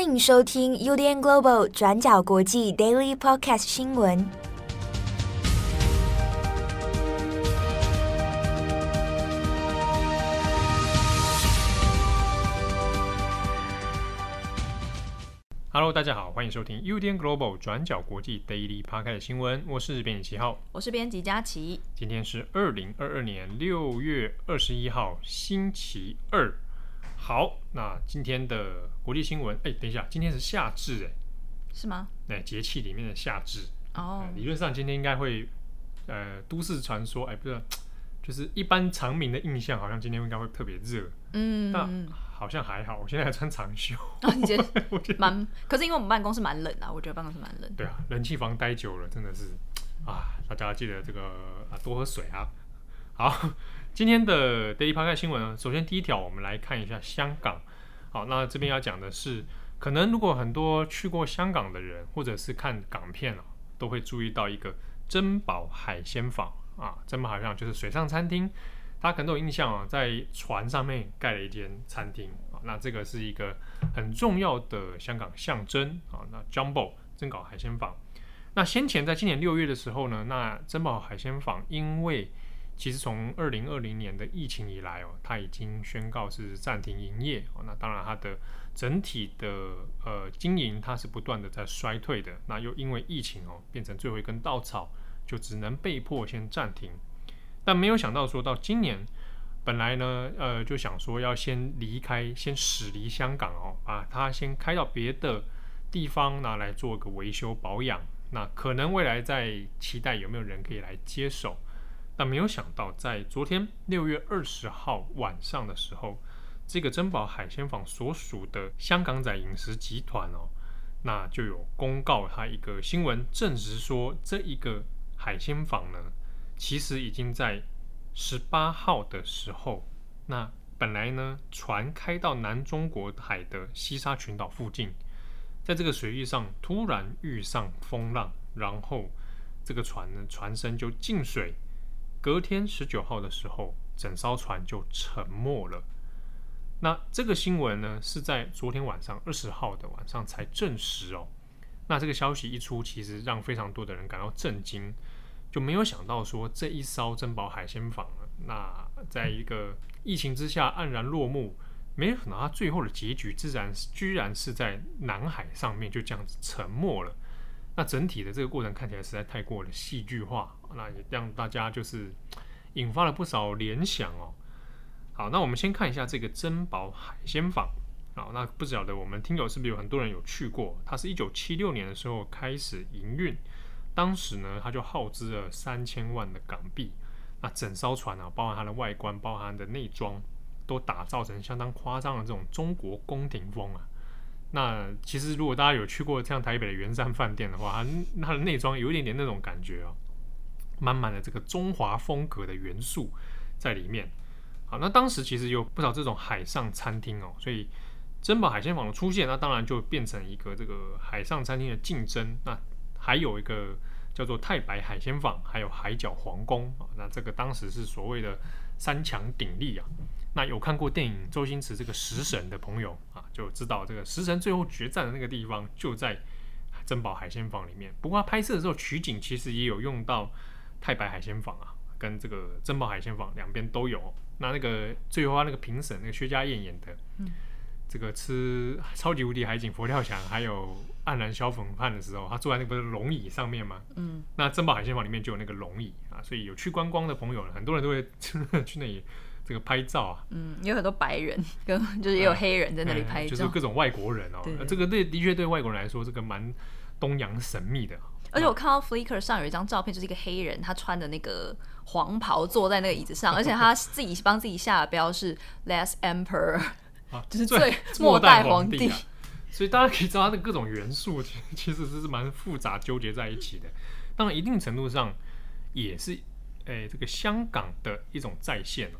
欢迎收听 UDN Global 转角国际 Daily Podcast 新闻。Hello，大家好，欢迎收听 UDN Global 转角国际 Daily Podcast 新闻。我是编辑七号，我是编辑佳琪。今天是二零二二年六月二十一号，星期二。好，那今天的国际新闻，哎，等一下，今天是夏至，哎，是吗？对，节气里面的夏至。哦、oh. 理论上今天应该会，呃，都市传说，哎，不是，就是一般常民的印象，好像今天应该会特别热。嗯，但好像还好，我现在还穿长袖。哦、你 觉得蛮？可是因为我们办公室蛮冷啊，我觉得办公室蛮冷。对啊，冷气房待久了，真的是啊，大家记得这个啊，多喝水啊。好。今天的 Daily p a r k 新闻，首先第一条，我们来看一下香港。好，那这边要讲的是，可能如果很多去过香港的人，或者是看港片啊，都会注意到一个珍宝海鲜坊啊。珍宝海鲜坊就是水上餐厅，大家可能都有印象啊，在船上面盖了一间餐厅啊。那这个是一个很重要的香港象征啊。那 Jumbo 珍宝海鲜坊，那先前在今年六月的时候呢，那珍宝海鲜坊因为其实从二零二零年的疫情以来哦，它已经宣告是暂停营业哦。那当然，它的整体的呃经营它是不断的在衰退的。那又因为疫情哦，变成最后一根稻草，就只能被迫先暂停。但没有想到说到今年，本来呢呃就想说要先离开，先驶离香港哦，把它先开到别的地方拿来做个维修保养。那可能未来在期待有没有人可以来接手。但没有想到，在昨天六月二十号晚上的时候，这个珍宝海鲜坊所属的香港仔饮食集团哦，那就有公告他一个新闻，证实说这一个海鲜坊呢，其实已经在十八号的时候，那本来呢船开到南中国海的西沙群岛附近，在这个水域上突然遇上风浪，然后这个船呢船身就进水。隔天十九号的时候，整艘船就沉没了。那这个新闻呢，是在昨天晚上二十号的晚上才证实哦。那这个消息一出，其实让非常多的人感到震惊，就没有想到说这一艘珍宝海鲜坊呢，那在一个疫情之下黯然落幕，没有想到它最后的结局，自然居然是在南海上面就这样子沉没了。那整体的这个过程看起来实在太过了戏剧化，那也让大家就是 引发了不少联想哦。好，那我们先看一下这个珍宝海鲜坊。好，那不晓得我们听友是不是有很多人有去过？它是一九七六年的时候开始营运，当时呢，它就耗资了三千万的港币。那整艘船啊，包含它的外观，包含它的内装，都打造成相当夸张的这种中国宫廷风啊。那其实，如果大家有去过像台北的圆山饭店的话，它它的内装有一点点那种感觉哦，满满的这个中华风格的元素在里面。好，那当时其实有不少这种海上餐厅哦，所以珍宝海鲜坊的出现，那当然就变成一个这个海上餐厅的竞争。那还有一个叫做太白海鲜坊，还有海角皇宫啊，那这个当时是所谓的三强鼎立啊。那有看过电影周星驰这个食神的朋友啊，就知道这个食神最后决战的那个地方就在珍宝海鲜坊里面。不过他拍摄的时候取景其实也有用到太白海鲜坊啊，跟这个珍宝海鲜坊两边都有。那那个最后他那个评审那个薛家燕演的，这个吃超级无敌海景佛跳墙还有黯然销魂饭的时候，他坐在那个龙椅上面嘛。嗯。那珍宝海鲜坊里面就有那个龙椅啊，所以有去观光的朋友，很多人都会 去那里。这个拍照啊，嗯，有很多白人跟就是也有黑人在那里拍照，嗯嗯、就是各种外国人哦。这个对的确对外国人来说，这个蛮东洋神秘的。而且我看到 Flickr 上有一张照片，就是一个黑人，他穿的那个黄袍坐在那个椅子上，而且他自己帮自己下的标是 Last Emperor，啊、就是最末代皇帝。啊、所以大家可以知道，它的各种元素其实是蛮复杂纠结在一起的。当然，一定程度上也是，哎，这个香港的一种再现哦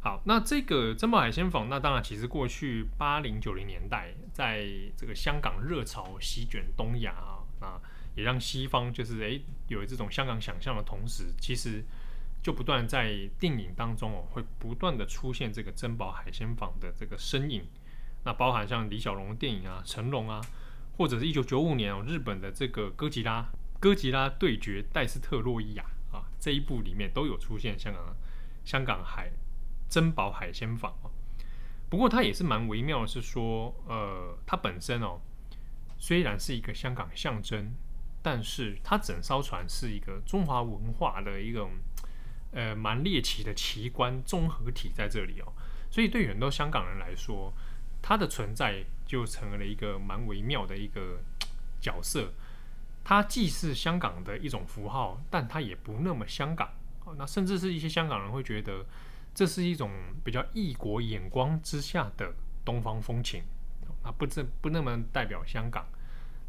好，那这个珍宝海鲜坊，那当然其实过去八零九零年代，在这个香港热潮席卷东亚啊，那也让西方就是诶有这种香港想象的同时，其实就不断在电影当中哦，会不断的出现这个珍宝海鲜坊的这个身影。那包含像李小龙电影啊、成龙啊，或者是一九九五年哦日本的这个哥吉拉哥吉拉对决戴斯特洛伊亚啊这一部里面都有出现香港香港海珍宝海鲜坊哦。不过它也是蛮微妙的，是说呃它本身哦虽然是一个香港象征，但是它整艘船是一个中华文化的一种呃蛮猎奇的奇观综合体在这里哦。所以对很多香港人来说，它的存在就成为了一个蛮微妙的一个角色。它既是香港的一种符号，但它也不那么香港。那甚至是一些香港人会觉得，这是一种比较异国眼光之下的东方风情。那不这不那么代表香港。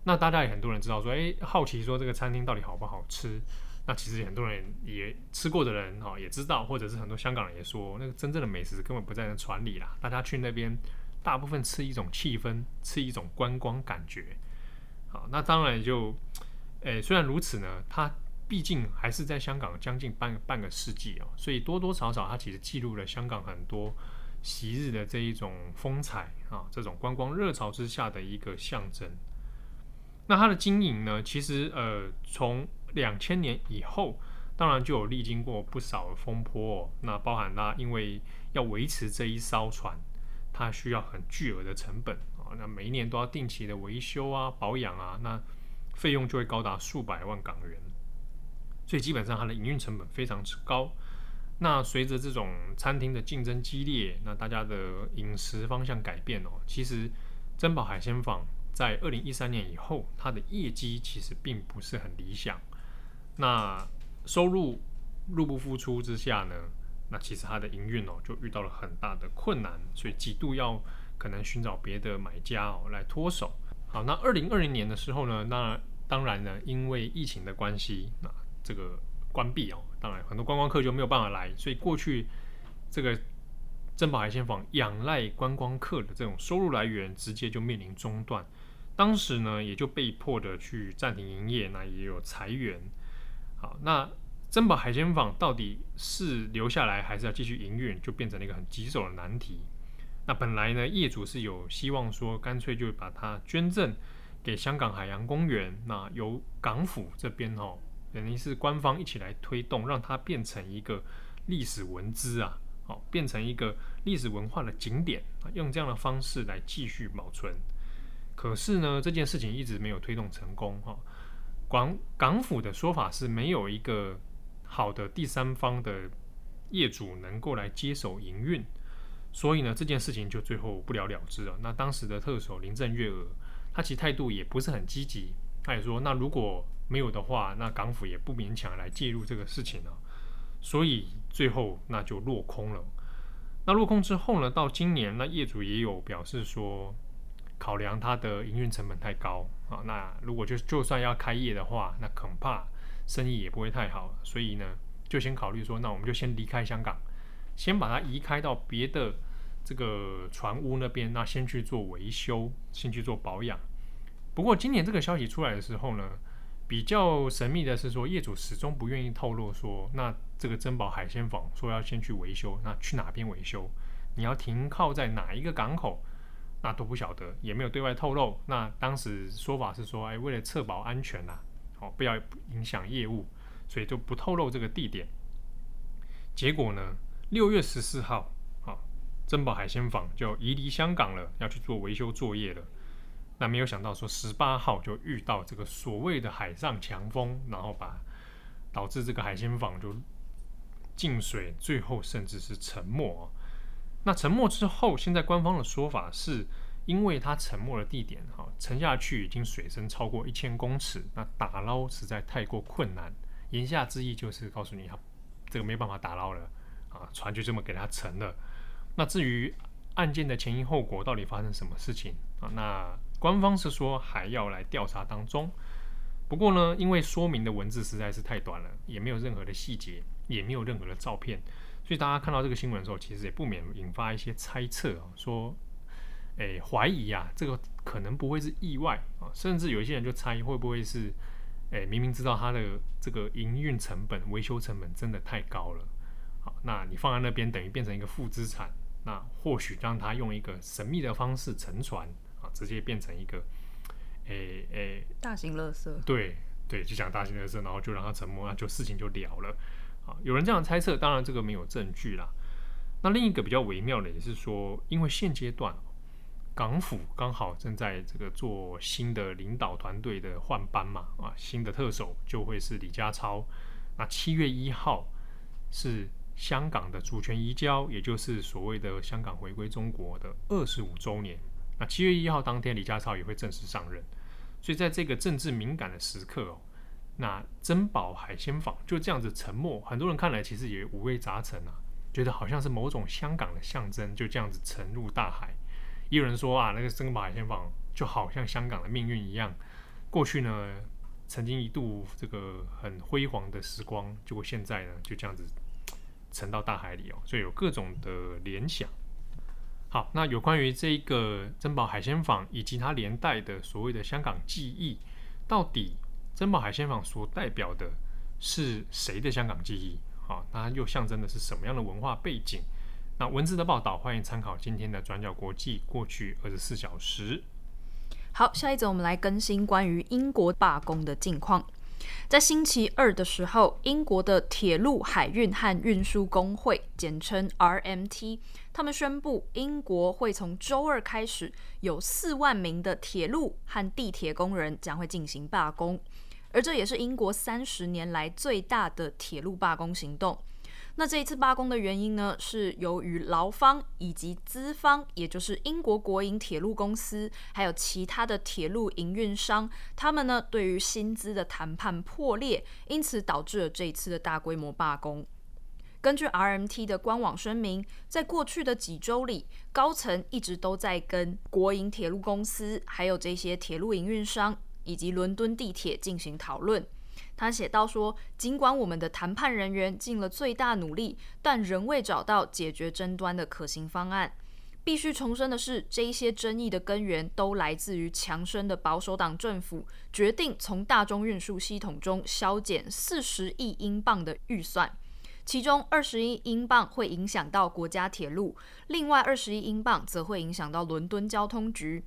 那大家也很多人知道说，诶，好奇说这个餐厅到底好不好吃？那其实很多人也吃过的人哈，也知道，或者是很多香港人也说，那个真正的美食根本不在那船里啦。大家去那边，大部分吃一种气氛，吃一种观光感觉。好，那当然就，诶、虽然如此呢，它毕竟还是在香港将近半半个世纪哦，所以多多少少它其实记录了香港很多昔日的这一种风采啊，这种观光热潮之下的一个象征。那它的经营呢，其实呃从两千年以后，当然就有历经过不少的风波哦。那包含它，因为要维持这一艘船，它需要很巨额的成本啊。那每一年都要定期的维修啊、保养啊，那费用就会高达数百万港元。所以基本上它的营运成本非常之高。那随着这种餐厅的竞争激烈，那大家的饮食方向改变哦，其实珍宝海鲜坊在二零一三年以后，它的业绩其实并不是很理想。那收入入不敷出之下呢，那其实它的营运哦就遇到了很大的困难，所以几度要可能寻找别的买家哦来脱手。好，那二零二零年的时候呢，那当然呢，因为疫情的关系，那这个关闭哦，当然很多观光客就没有办法来，所以过去这个珍宝海鲜坊仰赖观光客的这种收入来源，直接就面临中断。当时呢，也就被迫的去暂停营业，那也有裁员。好，那珍宝海鲜坊到底是留下来还是要继续营运，就变成了一个很棘手的难题。那本来呢，业主是有希望说，干脆就把它捐赠给香港海洋公园，那由港府这边哦，等于是官方一起来推动，让它变成一个历史文资啊，好，变成一个历史文化的景点啊，用这样的方式来继续保存。可是呢，这件事情一直没有推动成功哈。港港府的说法是没有一个好的第三方的业主能够来接手营运，所以呢，这件事情就最后不了了之了。那当时的特首林郑月娥，他其实态度也不是很积极，他也说，那如果没有的话，那港府也不勉强来介入这个事情了。所以最后那就落空了。那落空之后呢，到今年，那业主也有表示说。考量它的营运成本太高啊，那如果就就算要开业的话，那恐怕生意也不会太好，所以呢，就先考虑说，那我们就先离开香港，先把它移开到别的这个船屋那边，那先去做维修，先去做保养。不过今年这个消息出来的时候呢，比较神秘的是说，业主始终不愿意透露说，那这个珍宝海鲜坊说要先去维修，那去哪边维修？你要停靠在哪一个港口？那都不晓得，也没有对外透露。那当时说法是说，哎，为了确保安全呐、啊，好，不要影响业务，所以就不透露这个地点。结果呢，六月十四号，好，珍宝海鲜坊就移离香港了，要去做维修作业了。那没有想到说，十八号就遇到这个所谓的海上强风，然后把导致这个海鲜坊就进水，最后甚至是沉没。那沉没之后，现在官方的说法是，因为它沉没的地点哈，沉下去已经水深超过一千公尺，那打捞实在太过困难。言下之意就是告诉你，哈，这个没办法打捞了啊，船就这么给它沉了。那至于案件的前因后果到底发生什么事情啊？那官方是说还要来调查当中。不过呢，因为说明的文字实在是太短了，也没有任何的细节，也没有任何的照片。所以大家看到这个新闻的时候，其实也不免引发一些猜测啊，说，诶，怀疑啊，这个可能不会是意外啊，甚至有一些人就猜会不会是，诶，明明知道它的这个营运成本、维修成本真的太高了，好，那你放在那边等于变成一个负资产，那或许让他用一个神秘的方式沉船啊，直接变成一个，诶、欸、诶，欸、大型垃圾。对对，就讲大型垃圾，然后就让他沉没，那就事情就了了。啊，有人这样猜测，当然这个没有证据啦。那另一个比较微妙的也是说，因为现阶段港府刚好正在这个做新的领导团队的换班嘛，啊，新的特首就会是李家超。那七月一号是香港的主权移交，也就是所谓的香港回归中国的二十五周年。那七月一号当天，李家超也会正式上任。所以在这个政治敏感的时刻哦，那珍宝海鲜坊就这样子沉没，很多人看来其实也五味杂陈啊，觉得好像是某种香港的象征，就这样子沉入大海。也有人说啊，那个珍宝海鲜坊就好像香港的命运一样，过去呢。曾经一度这个很辉煌的时光，结果现在呢就这样子沉到大海里哦，所以有各种的联想。好，那有关于这个珍宝海鲜坊以及它连带的所谓的香港记忆，到底珍宝海鲜坊所代表的是谁的香港记忆？好，它又象征的是什么样的文化背景？那文字的报道，欢迎参考今天的转角国际过去二十四小时。好，下一则我们来更新关于英国罢工的近况。在星期二的时候，英国的铁路、海运和运输工会（简称 RMT） 他们宣布，英国会从周二开始，有四万名的铁路和地铁工人将会进行罢工，而这也是英国三十年来最大的铁路罢工行动。那这一次罢工的原因呢，是由于劳方以及资方，也就是英国国营铁路公司，还有其他的铁路营运商，他们呢对于薪资的谈判破裂，因此导致了这一次的大规模罢工。根据 RMT 的官网声明，在过去的几周里，高层一直都在跟国营铁路公司，还有这些铁路营运商以及伦敦地铁进行讨论。他写道说，尽管我们的谈判人员尽了最大努力，但仍未找到解决争端的可行方案。必须重申的是，这一些争议的根源都来自于强生的保守党政府决定从大众运输系统中削减四十亿英镑的预算，其中二十亿英镑会影响到国家铁路，另外二十亿英镑则会影响到伦敦交通局。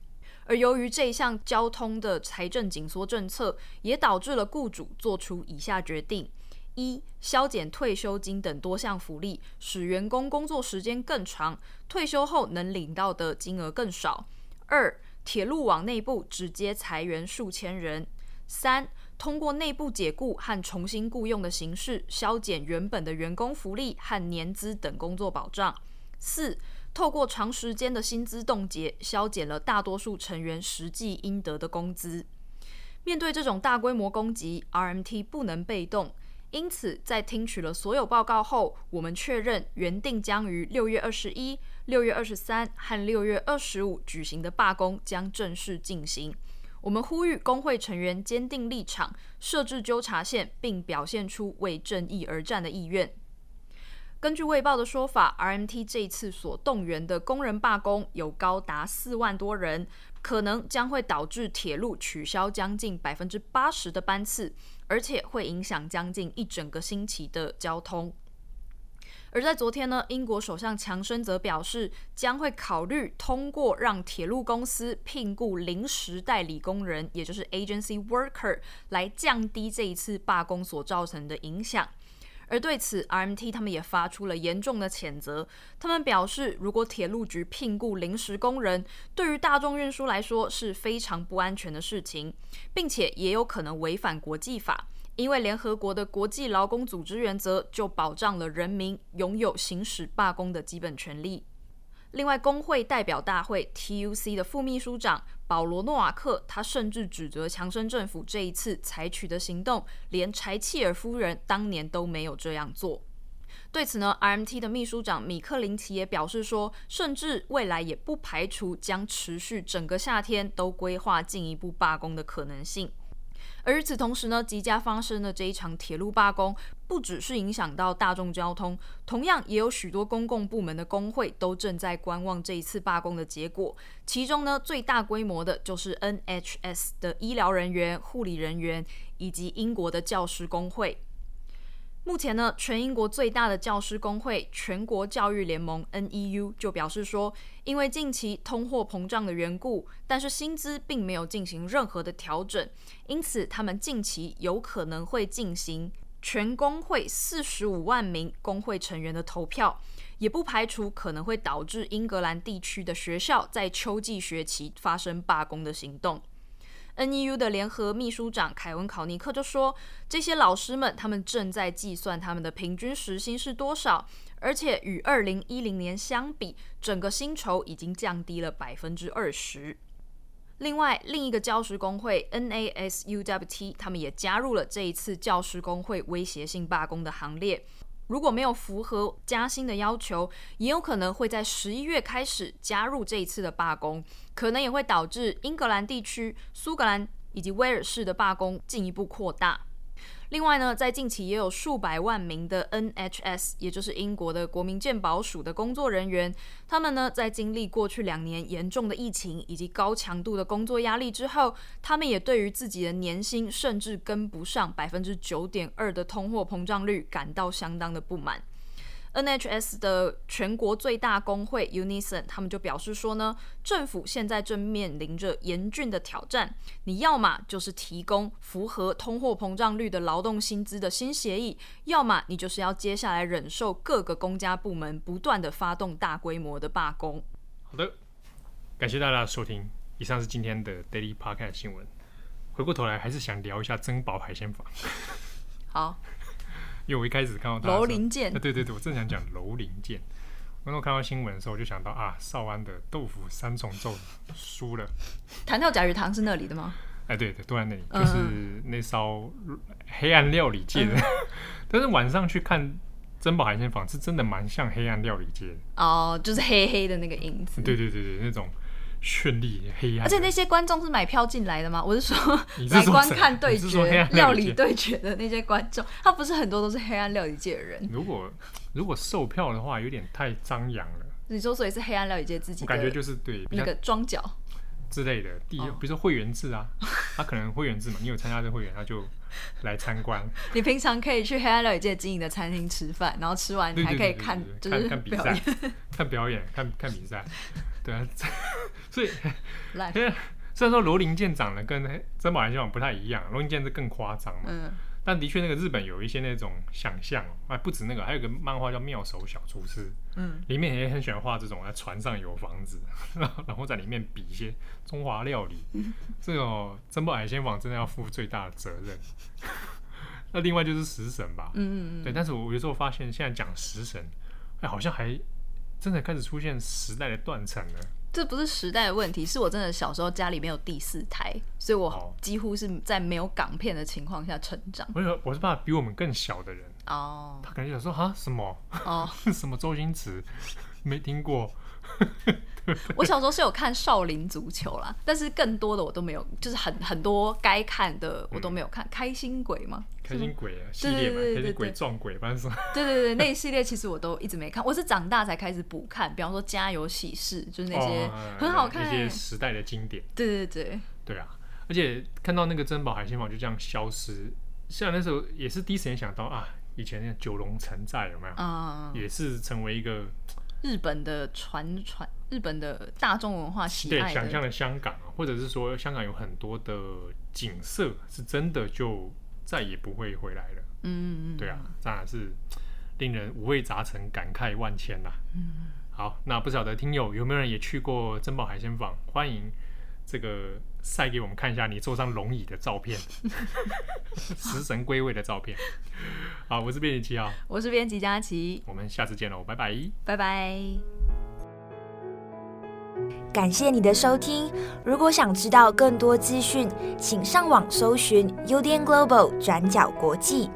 而由于这一项交通的财政紧缩政策，也导致了雇主做出以下决定：一、削减退休金等多项福利，使员工工作时间更长，退休后能领到的金额更少；二、铁路网内部直接裁员数千人；三、通过内部解雇和重新雇佣的形式，削减原本的员工福利和年资等工作保障；四、透过长时间的薪资冻结，削减了大多数成员实际应得的工资。面对这种大规模攻击，RMT 不能被动。因此，在听取了所有报告后，我们确认原定将于六月二十一、六月二十三和六月二十五举行的罢工将正式进行。我们呼吁工会成员坚定立场，设置纠察线，并表现出为正义而战的意愿。根据《卫报》的说法，RMT 这一次所动员的工人罢工有高达四万多人，可能将会导致铁路取消将近百分之八十的班次，而且会影响将近一整个星期的交通。而在昨天呢，英国首相强生则表示，将会考虑通过让铁路公司聘雇临时代理工人，也就是 agency worker，来降低这一次罢工所造成的影响。而对此，RMT 他们也发出了严重的谴责。他们表示，如果铁路局聘雇临时工人，对于大众运输来说是非常不安全的事情，并且也有可能违反国际法，因为联合国的国际劳工组织原则就保障了人民拥有行使罢工的基本权利。另外，工会代表大会 TUC 的副秘书长保罗·诺瓦克，他甚至指责强生政府这一次采取的行动，连柴契尔夫人当年都没有这样做。对此呢，RMT 的秘书长米克林奇也表示说，甚至未来也不排除将持续整个夏天都规划进一步罢工的可能性。而与此同时呢，即将发生的这一场铁路罢工，不只是影响到大众交通，同样也有许多公共部门的工会都正在观望这一次罢工的结果。其中呢，最大规模的就是 NHS 的医疗人员、护理人员以及英国的教师工会。目前呢，全英国最大的教师工会全国教育联盟 NEU 就表示说，因为近期通货膨胀的缘故，但是薪资并没有进行任何的调整，因此他们近期有可能会进行全工会四十五万名工会成员的投票，也不排除可能会导致英格兰地区的学校在秋季学期发生罢工的行动。NEU 的联合秘书长凯文·考尼克就说：“这些老师们，他们正在计算他们的平均时薪是多少，而且与二零一零年相比，整个薪酬已经降低了百分之二十。”另外，另一个教师工会 NASUWT，他们也加入了这一次教师工会威胁性罢工的行列。如果没有符合加薪的要求，也有可能会在十一月开始加入这一次的罢工，可能也会导致英格兰地区、苏格兰以及威尔士的罢工进一步扩大。另外呢，在近期也有数百万名的 NHS，也就是英国的国民健保署的工作人员，他们呢在经历过去两年严重的疫情以及高强度的工作压力之后，他们也对于自己的年薪甚至跟不上百分之九点二的通货膨胀率感到相当的不满。NHS 的全国最大工会 Unison，他们就表示说呢，政府现在正面临着严峻的挑战。你要么就是提供符合通货膨胀率的劳动薪资的新协议，要么你就是要接下来忍受各个公家部门不断的发动大规模的罢工。好的，感谢大家的收听。以上是今天的 Daily Podcast 新闻。回过头来，还是想聊一下珍宝海鲜坊。好。因为我一开始看到他，楼林剑，对对对，我正想讲楼林剑。当我看到新闻的时候，我就想到啊，少安的豆腐三重奏输了。弹跳甲鱼堂是那里的吗？哎，对对，都在那里，就是那艘黑暗料理界的。但是晚上去看珍宝海鲜坊，是真的蛮像黑暗料理界的。哦，就是黑黑的那个影子。对对对对，那种。绚丽黑暗，而且那些观众是买票进来的吗？我是说来 观看对决料理对决的那些观众，他不是很多都是黑暗料理界的人。如果如果售票的话，有点太张扬了。你说所以是黑暗料理界自己的感觉就是对那个装脚之类的，第一比如说会员制啊，他可能会员制嘛，你有参加这会员，他就来参观。你平常可以去黑暗料理界经营的餐厅吃饭，然后吃完你还可以看就是看比赛，看表演，看看比赛。对啊，所以 因为虽然说罗林舰长得跟珍宝海鲜坊不太一样，罗林舰是更夸张嘛。嗯。但的确，那个日本有一些那种想象，哎，不止那个，还有个漫画叫《妙手小厨师》，嗯，里面也很喜欢画这种在船上有房子，然后在里面比一些中华料理。嗯、这种珍宝海鲜坊真的要负最大的责任。那另外就是食神吧，嗯嗯嗯对，但是我有时候发现现在讲食神，哎，好像还。真的开始出现时代的断层了。这不是时代的问题，是我真的小时候家里没有第四台，所以我几乎是在没有港片的情况下成长。我有我是怕比我们更小的人哦，他可能想说啊什么哦 什么周星驰没听过。我小时候是有看少林足球啦，但是更多的我都没有，就是很很多该看的我都没有看。开心鬼吗？开心鬼啊，系列嘛，开心鬼撞鬼，反正是。对对对，那一系列其实我都一直没看，我是长大才开始补看。比方说《家有喜事》，就是那些很好看、那些时代的经典。对对对对啊！而且看到那个珍宝海鲜坊就这样消失，像那时候也是第一时间想到啊，以前那个九龙城寨有没有？啊，也是成为一个。日本的传传，日本的大众文化喜爱的，对，想象的香港，或者是说香港有很多的景色，是真的就再也不会回来了。嗯嗯对啊，当然是令人五味杂陈，感慨万千呐。嗯，好，那不晓得听友有没有人也去过珍宝海鲜坊？欢迎这个晒给我们看一下你坐上龙椅的照片，食神归位的照片。好，我是编辑七号，我是编辑佳琪，我们下次见喽，拜拜，拜拜。感谢你的收听，如果想知道更多资讯，请上网搜寻 UDN Global 转角国际。